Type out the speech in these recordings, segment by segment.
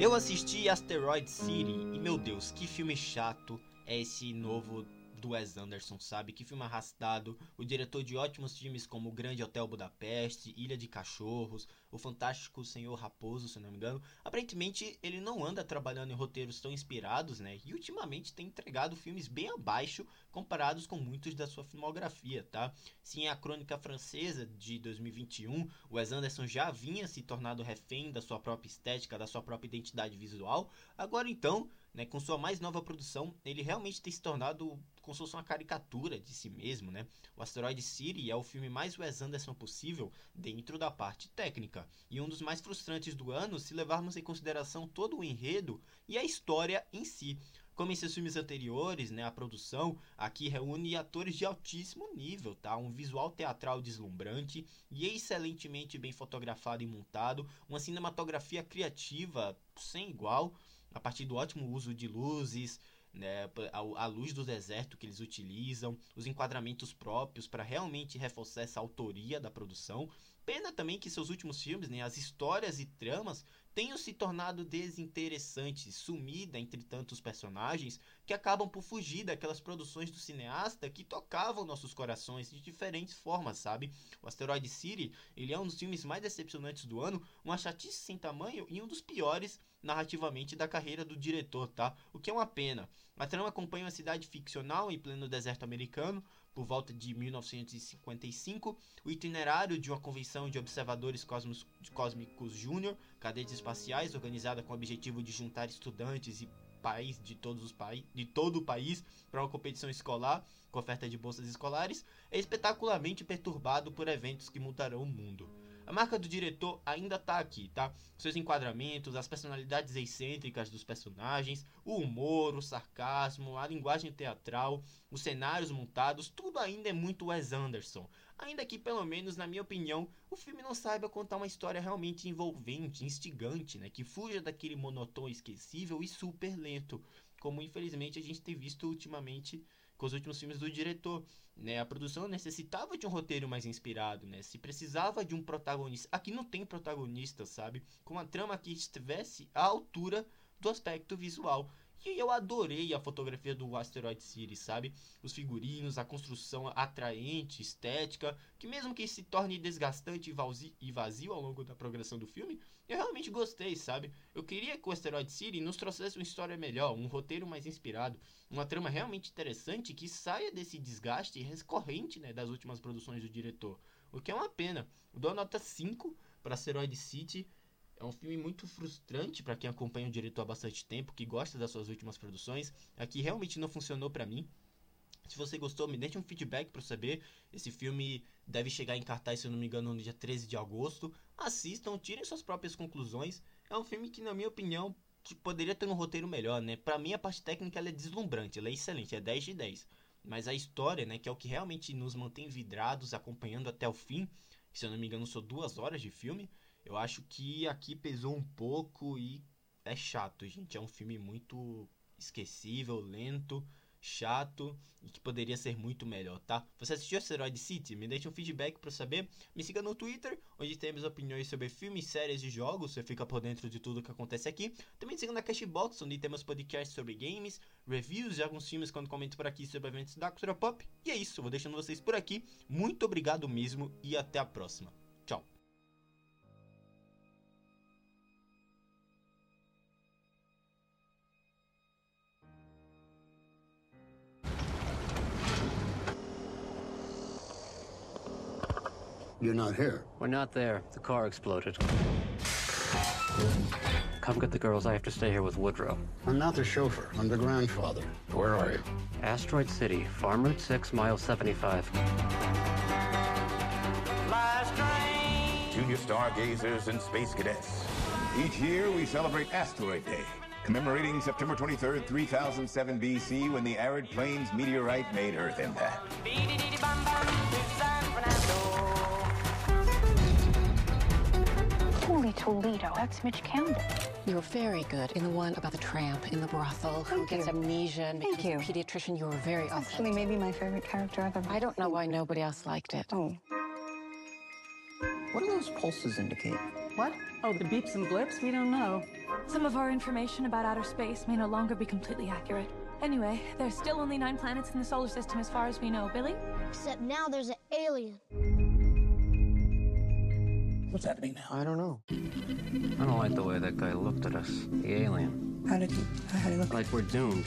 Eu assisti Asteroid City e meu Deus, que filme chato é esse novo do Wes Anderson, sabe? Que filme arrastado, o diretor de ótimos filmes como O Grande Hotel Budapeste, Ilha de Cachorros, O Fantástico Senhor Raposo, se não me engano. Aparentemente ele não anda trabalhando em roteiros tão inspirados, né? E ultimamente tem entregado filmes bem abaixo comparados com muitos da sua filmografia, tá? Sim, a Crônica Francesa de 2021, o Wes Anderson já vinha se tornado refém da sua própria estética, da sua própria identidade visual. Agora então, né, com sua mais nova produção, ele realmente tem se tornado como se fosse uma caricatura de si mesmo, né? O Asteroid City é o filme mais Wes Anderson possível dentro da parte técnica, e um dos mais frustrantes do ano se levarmos em consideração todo o enredo e a história em si. Como em seus filmes anteriores, né, a produção aqui reúne atores de altíssimo nível, tá? Um visual teatral deslumbrante e excelentemente bem fotografado e montado, uma cinematografia criativa sem igual, a partir do ótimo uso de luzes, né, a, a, luz do deserto que eles utilizam, os enquadramentos próprios para realmente reforçar essa autoria da produção. Pena também que seus últimos filmes, né, as histórias e tramas tenham se tornado desinteressantes, sumida entre tantos personagens que acabam por fugir daquelas produções do cineasta que tocavam nossos corações de diferentes formas, sabe? O Asteroid City, ele é um dos filmes mais decepcionantes do ano, uma chatice sem tamanho e um dos piores narrativamente da carreira do diretor, tá? O que é uma pena. A trama acompanha uma cidade ficcional em pleno deserto americano, por volta de 1955, o itinerário de uma convenção de observadores cosmos, cósmicos júnior, cadetes espaciais, organizada com o objetivo de juntar estudantes e país de todos os países de todo o país para uma competição escolar com oferta de bolsas escolares, é espetacularmente perturbado por eventos que mudarão o mundo. A marca do diretor ainda tá aqui, tá? Seus enquadramentos, as personalidades excêntricas dos personagens, o humor, o sarcasmo, a linguagem teatral, os cenários montados, tudo ainda é muito Wes Anderson. Ainda que, pelo menos na minha opinião, o filme não saiba contar uma história realmente envolvente, instigante, né? Que fuja daquele monotão esquecível e super lento, como infelizmente a gente tem visto ultimamente com os últimos filmes do diretor. Né? A produção necessitava de um roteiro mais inspirado, né? Se precisava de um protagonista. Aqui não tem protagonista, sabe? Com uma trama que estivesse à altura do aspecto visual. E eu adorei a fotografia do Asteroid City, sabe? Os figurinos, a construção atraente, estética, que mesmo que se torne desgastante e vazio ao longo da progressão do filme, eu realmente gostei, sabe? Eu queria que o Asteroid City nos trouxesse uma história melhor, um roteiro mais inspirado, uma trama realmente interessante que saia desse desgaste recorrente né, das últimas produções do diretor. O que é uma pena. Eu dou a nota 5 para Asteroid City é um filme muito frustrante para quem acompanha o diretor há bastante tempo, que gosta das suas últimas produções. Aqui realmente não funcionou para mim. Se você gostou, me deixe um feedback para saber. Esse filme deve chegar em cartaz, se eu não me engano, no dia 13 de agosto. Assistam, tirem suas próprias conclusões. É um filme que, na minha opinião, poderia ter um roteiro melhor, né? Para mim, a parte técnica é deslumbrante, ela é excelente, é 10 de 10. Mas a história, né, que é o que realmente nos mantém vidrados, acompanhando até o fim, se eu não me engano, são duas horas de filme, eu acho que aqui pesou um pouco e é chato, gente. É um filme muito esquecível, lento, chato e que poderia ser muito melhor, tá? Você assistiu Asteroid City? Me deixe um feedback para saber. Me siga no Twitter, onde temos opiniões sobre filmes, séries e jogos. Você fica por dentro de tudo que acontece aqui. Também siga na Cashbox, onde temos podcasts sobre games, reviews de alguns filmes quando comento por aqui sobre eventos da cultura pop. E é isso, vou deixando vocês por aqui. Muito obrigado mesmo e até a próxima. You're not here. We're not there. The car exploded. Come get the girls. I have to stay here with Woodrow. I'm not the chauffeur. I'm the grandfather. Where are you? Asteroid City, Farm Route 6, mile 75. Junior stargazers and space cadets. Each year, we celebrate Asteroid Day, commemorating September 23rd, 3007 BC, when the arid plains meteorite made Earth impact. Holy Toledo, that's Mitch Campbell. You were very good in the one about the tramp in the brothel who Thank gets you. amnesia and Thank becomes you. a pediatrician. You were very It's actually maybe my favorite character I've ever I don't know why nobody else liked it. Oh. What do those pulses indicate? What? Oh, the beeps and blips? We don't know. Some of our information about outer space may no longer be completely accurate. Anyway, there's still only nine planets in the solar system as far as we know, Billy. Except now there's an alien. What's happening now? I don't know. I don't like the way that guy looked at us. The alien. How did he? How did he look? Like we're doomed.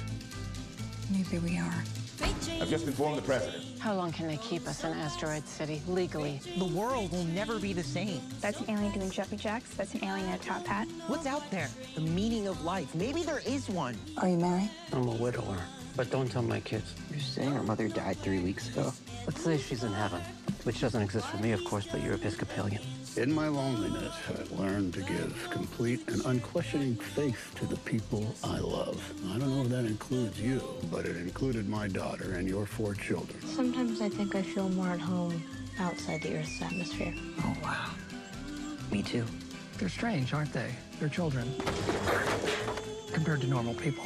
Maybe we are. I've just informed the president. How long can they keep us in Asteroid City legally? The world will never be the same. That's an alien doing jumpy jacks. That's an alien in a top hat. What's out there? The meaning of life. Maybe there is one. Are you married? I'm a widower. But don't tell my kids. You're saying her mother died three weeks ago? Let's say she's in heaven. Which doesn't exist for me, of course, but you're Episcopalian. In my loneliness, I learned to give complete and unquestioning faith to the people I love. I don't know if that includes you, but it included my daughter and your four children. Sometimes I think I feel more at home outside the Earth's atmosphere. Oh wow. Me too. They're strange, aren't they? They're children. Compared to normal people.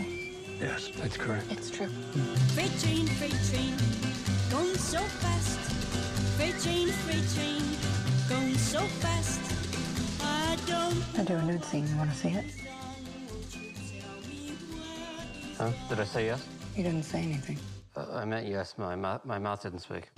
Yes, that's correct. It's true. Freight train, freight train, going so fast. Freight train, freight train, going so fast. I don't. I do a nude scene. You want to see it? Huh? Did I say yes? You didn't say anything. Uh, I meant yes. My, my mouth didn't speak.